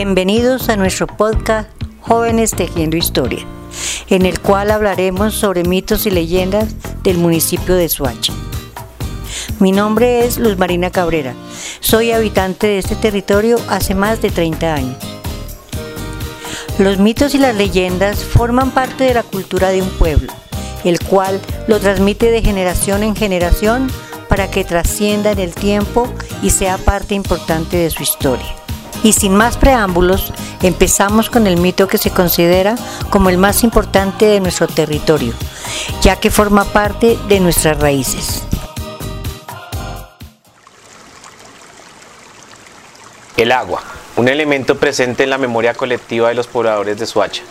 Bienvenidos a nuestro podcast Jóvenes Tejiendo Historia, en el cual hablaremos sobre mitos y leyendas del municipio de Suacha. Mi nombre es Luz Marina Cabrera. Soy habitante de este territorio hace más de 30 años. Los mitos y las leyendas forman parte de la cultura de un pueblo, el cual lo transmite de generación en generación para que trascienda en el tiempo y sea parte importante de su historia. Y sin más preámbulos, empezamos con el mito que se considera como el más importante de nuestro territorio, ya que forma parte de nuestras raíces. El agua, un elemento presente en la memoria colectiva de los pobladores de Suacha,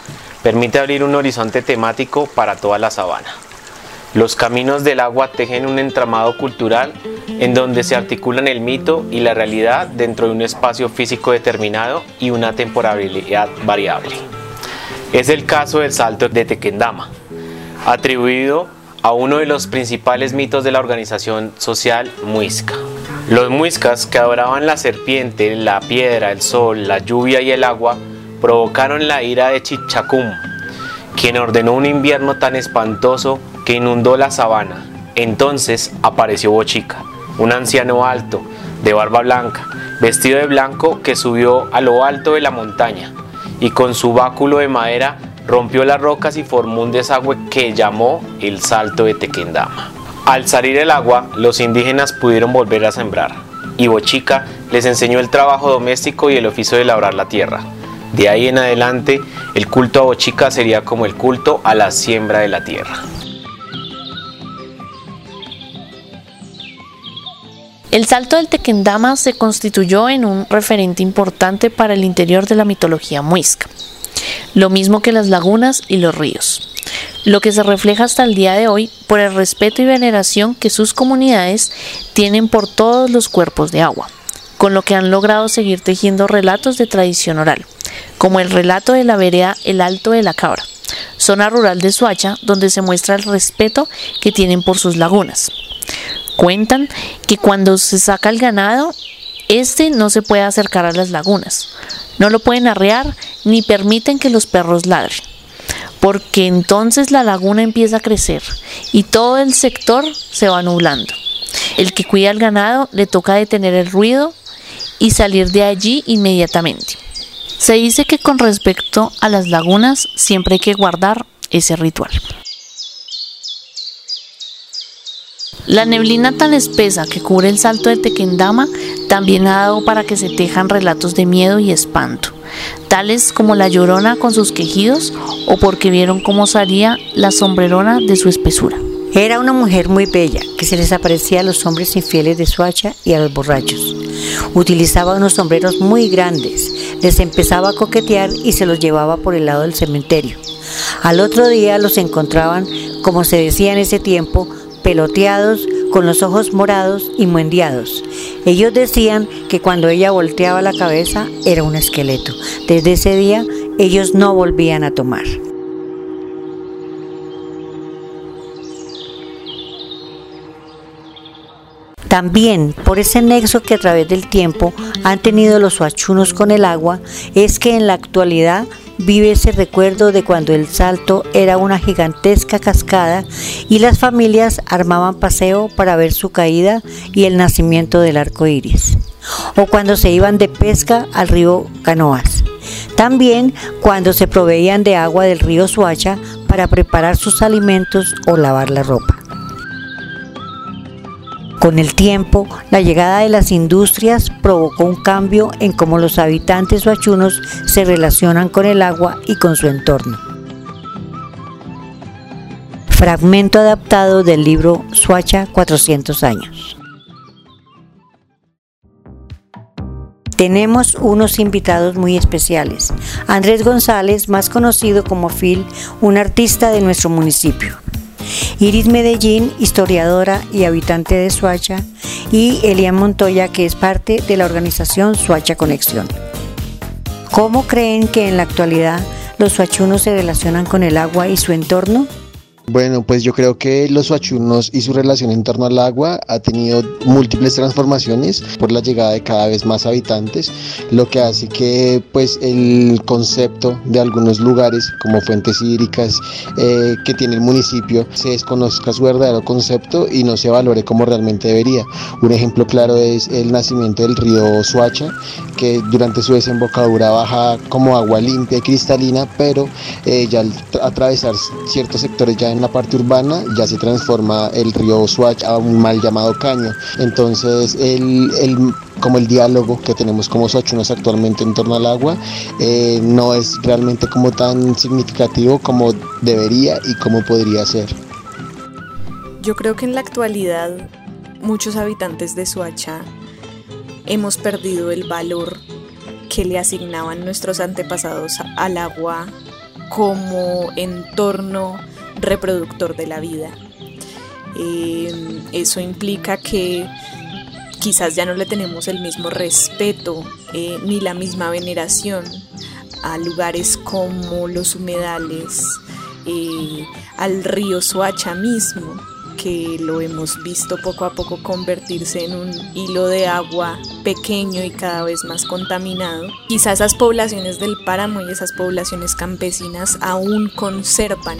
permite abrir un horizonte temático para toda la sabana. Los caminos del agua tejen un entramado cultural en donde se articulan el mito y la realidad dentro de un espacio físico determinado y una temporalidad variable. Es el caso del salto de Tequendama, atribuido a uno de los principales mitos de la organización social muisca. Los muiscas que adoraban la serpiente, la piedra, el sol, la lluvia y el agua provocaron la ira de Chichacum, quien ordenó un invierno tan espantoso que inundó la sabana. Entonces apareció Bochica, un anciano alto, de barba blanca, vestido de blanco que subió a lo alto de la montaña y con su báculo de madera rompió las rocas y formó un desagüe que llamó el Salto de Tequendama. Al salir el agua, los indígenas pudieron volver a sembrar y Bochica les enseñó el trabajo doméstico y el oficio de labrar la tierra. De ahí en adelante, el culto a Bochica sería como el culto a la siembra de la tierra. El salto del Tequendama se constituyó en un referente importante para el interior de la mitología muisca, lo mismo que las lagunas y los ríos, lo que se refleja hasta el día de hoy por el respeto y veneración que sus comunidades tienen por todos los cuerpos de agua, con lo que han logrado seguir tejiendo relatos de tradición oral, como el relato de la vereda El Alto de la Cabra, zona rural de Suacha, donde se muestra el respeto que tienen por sus lagunas Cuentan que cuando se saca el ganado, este no se puede acercar a las lagunas. No lo pueden arrear ni permiten que los perros ladren, porque entonces la laguna empieza a crecer y todo el sector se va nublando. El que cuida el ganado le toca detener el ruido y salir de allí inmediatamente. Se dice que con respecto a las lagunas siempre hay que guardar ese ritual. La neblina tan espesa que cubre el salto de Tequendama también ha dado para que se tejan relatos de miedo y espanto, tales como la llorona con sus quejidos o porque vieron cómo salía la sombrerona de su espesura. Era una mujer muy bella que se les aparecía a los hombres infieles de Suacha y a los borrachos. Utilizaba unos sombreros muy grandes, les empezaba a coquetear y se los llevaba por el lado del cementerio. Al otro día los encontraban, como se decía en ese tiempo, peloteados, con los ojos morados y muendeados. Ellos decían que cuando ella volteaba la cabeza era un esqueleto. Desde ese día ellos no volvían a tomar. También por ese nexo que a través del tiempo han tenido los huachunos con el agua, es que en la actualidad vive ese recuerdo de cuando el salto era una gigantesca cascada y las familias armaban paseo para ver su caída y el nacimiento del arco iris. O cuando se iban de pesca al río Canoas. También cuando se proveían de agua del río Suacha para preparar sus alimentos o lavar la ropa. Con el tiempo, la llegada de las industrias provocó un cambio en cómo los habitantes huachunos se relacionan con el agua y con su entorno. Fragmento adaptado del libro Suacha 400 años. Tenemos unos invitados muy especiales. Andrés González, más conocido como Phil, un artista de nuestro municipio. Iris Medellín, historiadora y habitante de Suacha, y Elian Montoya, que es parte de la organización Suacha Conexión. ¿Cómo creen que en la actualidad los suachunos se relacionan con el agua y su entorno? Bueno, pues yo creo que los huachunos y su relación en torno al agua ha tenido múltiples transformaciones por la llegada de cada vez más habitantes, lo que hace que pues el concepto de algunos lugares como fuentes hídricas eh, que tiene el municipio se desconozca su verdadero concepto y no se valore como realmente debería. Un ejemplo claro es el nacimiento del río Suacha, que durante su desembocadura baja como agua limpia y cristalina, pero eh, ya al atravesar ciertos sectores ya en la parte urbana ya se transforma el río Swatch a un mal llamado caño. Entonces el, como el diálogo que tenemos como Soachunos actualmente en torno al agua eh, no es realmente como tan significativo como debería y como podría ser. Yo creo que en la actualidad muchos habitantes de Soacha hemos perdido el valor que le asignaban nuestros antepasados al agua como entorno reproductor de la vida. Eh, eso implica que quizás ya no le tenemos el mismo respeto eh, ni la misma veneración a lugares como los humedales, eh, al río Soacha mismo, que lo hemos visto poco a poco convertirse en un hilo de agua pequeño y cada vez más contaminado. Quizás esas poblaciones del páramo y esas poblaciones campesinas aún conservan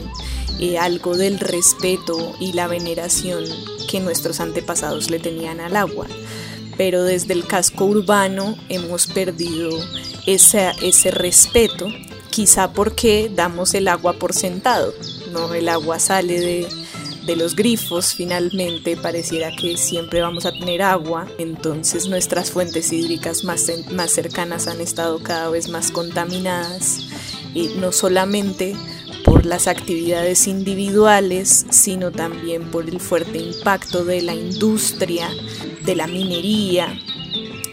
eh, algo del respeto y la veneración que nuestros antepasados le tenían al agua. Pero desde el casco urbano hemos perdido ese, ese respeto, quizá porque damos el agua por sentado, ¿no? El agua sale de, de los grifos finalmente pareciera que siempre vamos a tener agua, entonces nuestras fuentes hídricas más, más cercanas han estado cada vez más contaminadas, y no solamente por las actividades individuales, sino también por el fuerte impacto de la industria, de la minería,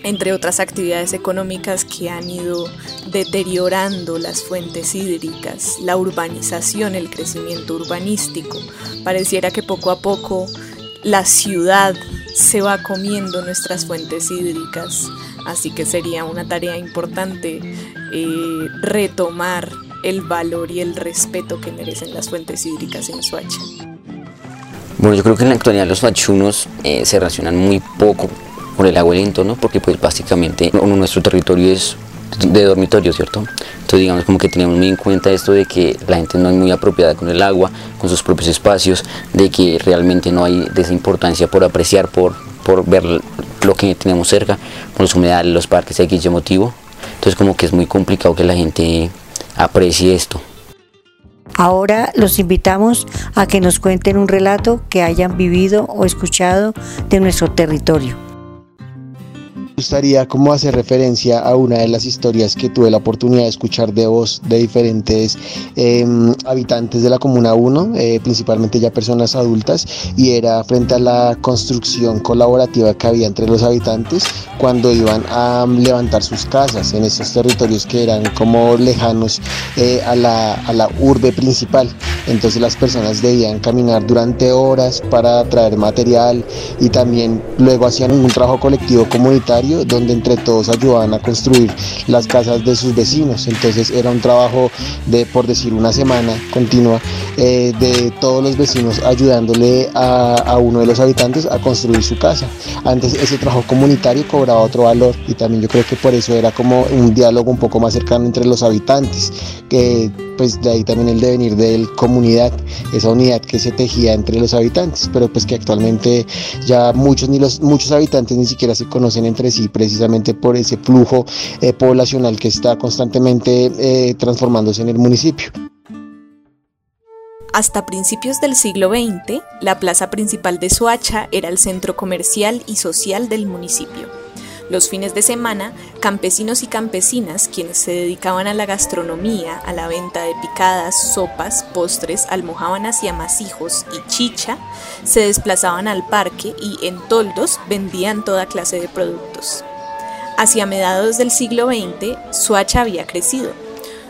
entre otras actividades económicas que han ido deteriorando las fuentes hídricas, la urbanización, el crecimiento urbanístico. Pareciera que poco a poco la ciudad se va comiendo nuestras fuentes hídricas, así que sería una tarea importante eh, retomar el valor y el respeto que merecen las fuentes hídricas en Suacha. Bueno, yo creo que en la actualidad los fachunos eh, se relacionan muy poco con el agua y el entorno porque pues básicamente nuestro territorio es de dormitorio, ¿cierto? Entonces digamos como que tenemos muy en cuenta esto de que la gente no es muy apropiada con el agua, con sus propios espacios, de que realmente no hay de importancia por apreciar, por, por ver lo que tenemos cerca, con los humedales, los parques, X motivo. Entonces como que es muy complicado que la gente aprecie esto. Ahora los invitamos a que nos cuenten un relato que hayan vivido o escuchado de nuestro territorio gustaría como hacer referencia a una de las historias que tuve la oportunidad de escuchar de voz de diferentes em, habitantes de la Comuna 1, eh, principalmente ya personas adultas, y era frente a la construcción colaborativa que había entre los habitantes cuando iban a levantar sus casas en esos territorios que eran como lejanos eh, a, la, a la urbe principal. Entonces las personas debían caminar durante horas para traer material y también luego hacían un trabajo colectivo comunitario donde entre todos ayudaban a construir las casas de sus vecinos. Entonces era un trabajo de, por decir, una semana continua eh, de todos los vecinos ayudándole a, a, uno de los habitantes a construir su casa. Antes ese trabajo comunitario cobraba otro valor y también yo creo que por eso era como un diálogo un poco más cercano entre los habitantes, que pues de ahí también el devenir de la comunidad, esa unidad que se tejía entre los habitantes, pero pues que actualmente ya muchos ni los muchos habitantes ni siquiera se conocen entre sí precisamente por ese flujo eh, poblacional que está constantemente eh, transformándose en el municipio. Hasta principios del siglo XX, la plaza principal de Soacha era el centro comercial y social del municipio. Los fines de semana, campesinos y campesinas, quienes se dedicaban a la gastronomía, a la venta de picadas, sopas, postres, almohábanas y amasijos y chicha, se desplazaban al parque y en toldos vendían toda clase de productos. Hacia mediados del siglo XX, Suacha había crecido.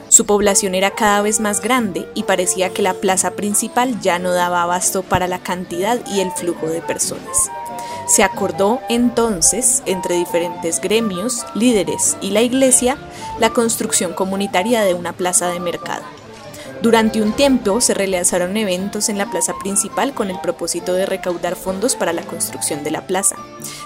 Su población era cada vez más grande y parecía que la plaza principal ya no daba abasto para la cantidad y el flujo de personas. Se acordó entonces, entre diferentes gremios, líderes y la iglesia, la construcción comunitaria de una plaza de mercado. Durante un tiempo se realizaron eventos en la plaza principal con el propósito de recaudar fondos para la construcción de la plaza.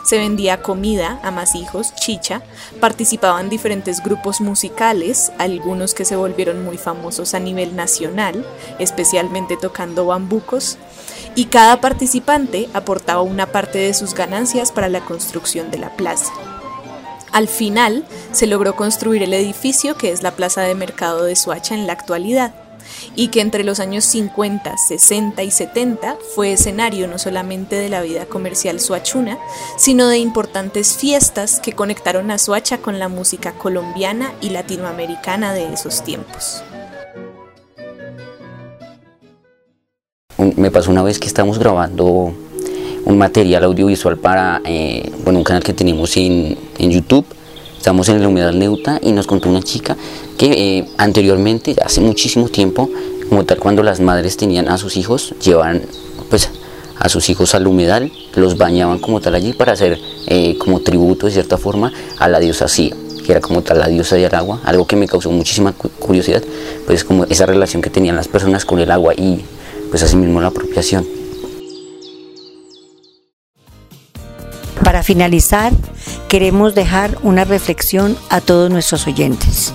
Se vendía comida, amasijos, chicha, participaban diferentes grupos musicales, algunos que se volvieron muy famosos a nivel nacional, especialmente tocando bambucos, y cada participante aportaba una parte de sus ganancias para la construcción de la plaza. Al final se logró construir el edificio que es la Plaza de Mercado de Suacha en la actualidad y que entre los años 50, 60 y 70 fue escenario no solamente de la vida comercial suachuna, sino de importantes fiestas que conectaron a Suacha con la música colombiana y latinoamericana de esos tiempos. Me pasó una vez que estábamos grabando un material audiovisual para eh, bueno, un canal que tenemos en, en YouTube. Estamos en la humedad neuta y nos contó una chica que eh, anteriormente, hace muchísimo tiempo, como tal cuando las madres tenían a sus hijos, llevaban pues a sus hijos al humedal, los bañaban como tal allí para hacer eh, como tributo de cierta forma a la diosa Sia, que era como tal la diosa del agua, algo que me causó muchísima curiosidad, pues como esa relación que tenían las personas con el agua y pues asimismo la apropiación. Para finalizar, queremos dejar una reflexión a todos nuestros oyentes.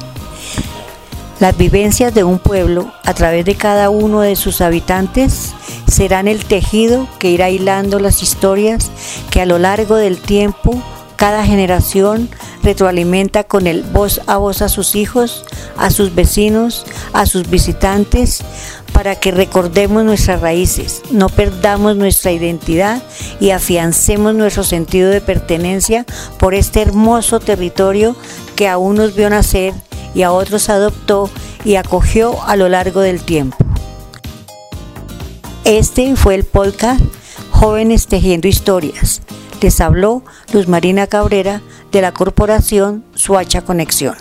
Las vivencias de un pueblo a través de cada uno de sus habitantes serán el tejido que irá hilando las historias que a lo largo del tiempo cada generación retroalimenta con el voz a voz a sus hijos, a sus vecinos, a sus visitantes, para que recordemos nuestras raíces, no perdamos nuestra identidad y afiancemos nuestro sentido de pertenencia por este hermoso territorio que a unos vio nacer y a otros adoptó y acogió a lo largo del tiempo. Este fue el podcast Jóvenes Tejiendo Historias. Les habló Luz Marina Cabrera de la corporación Suacha Conexión.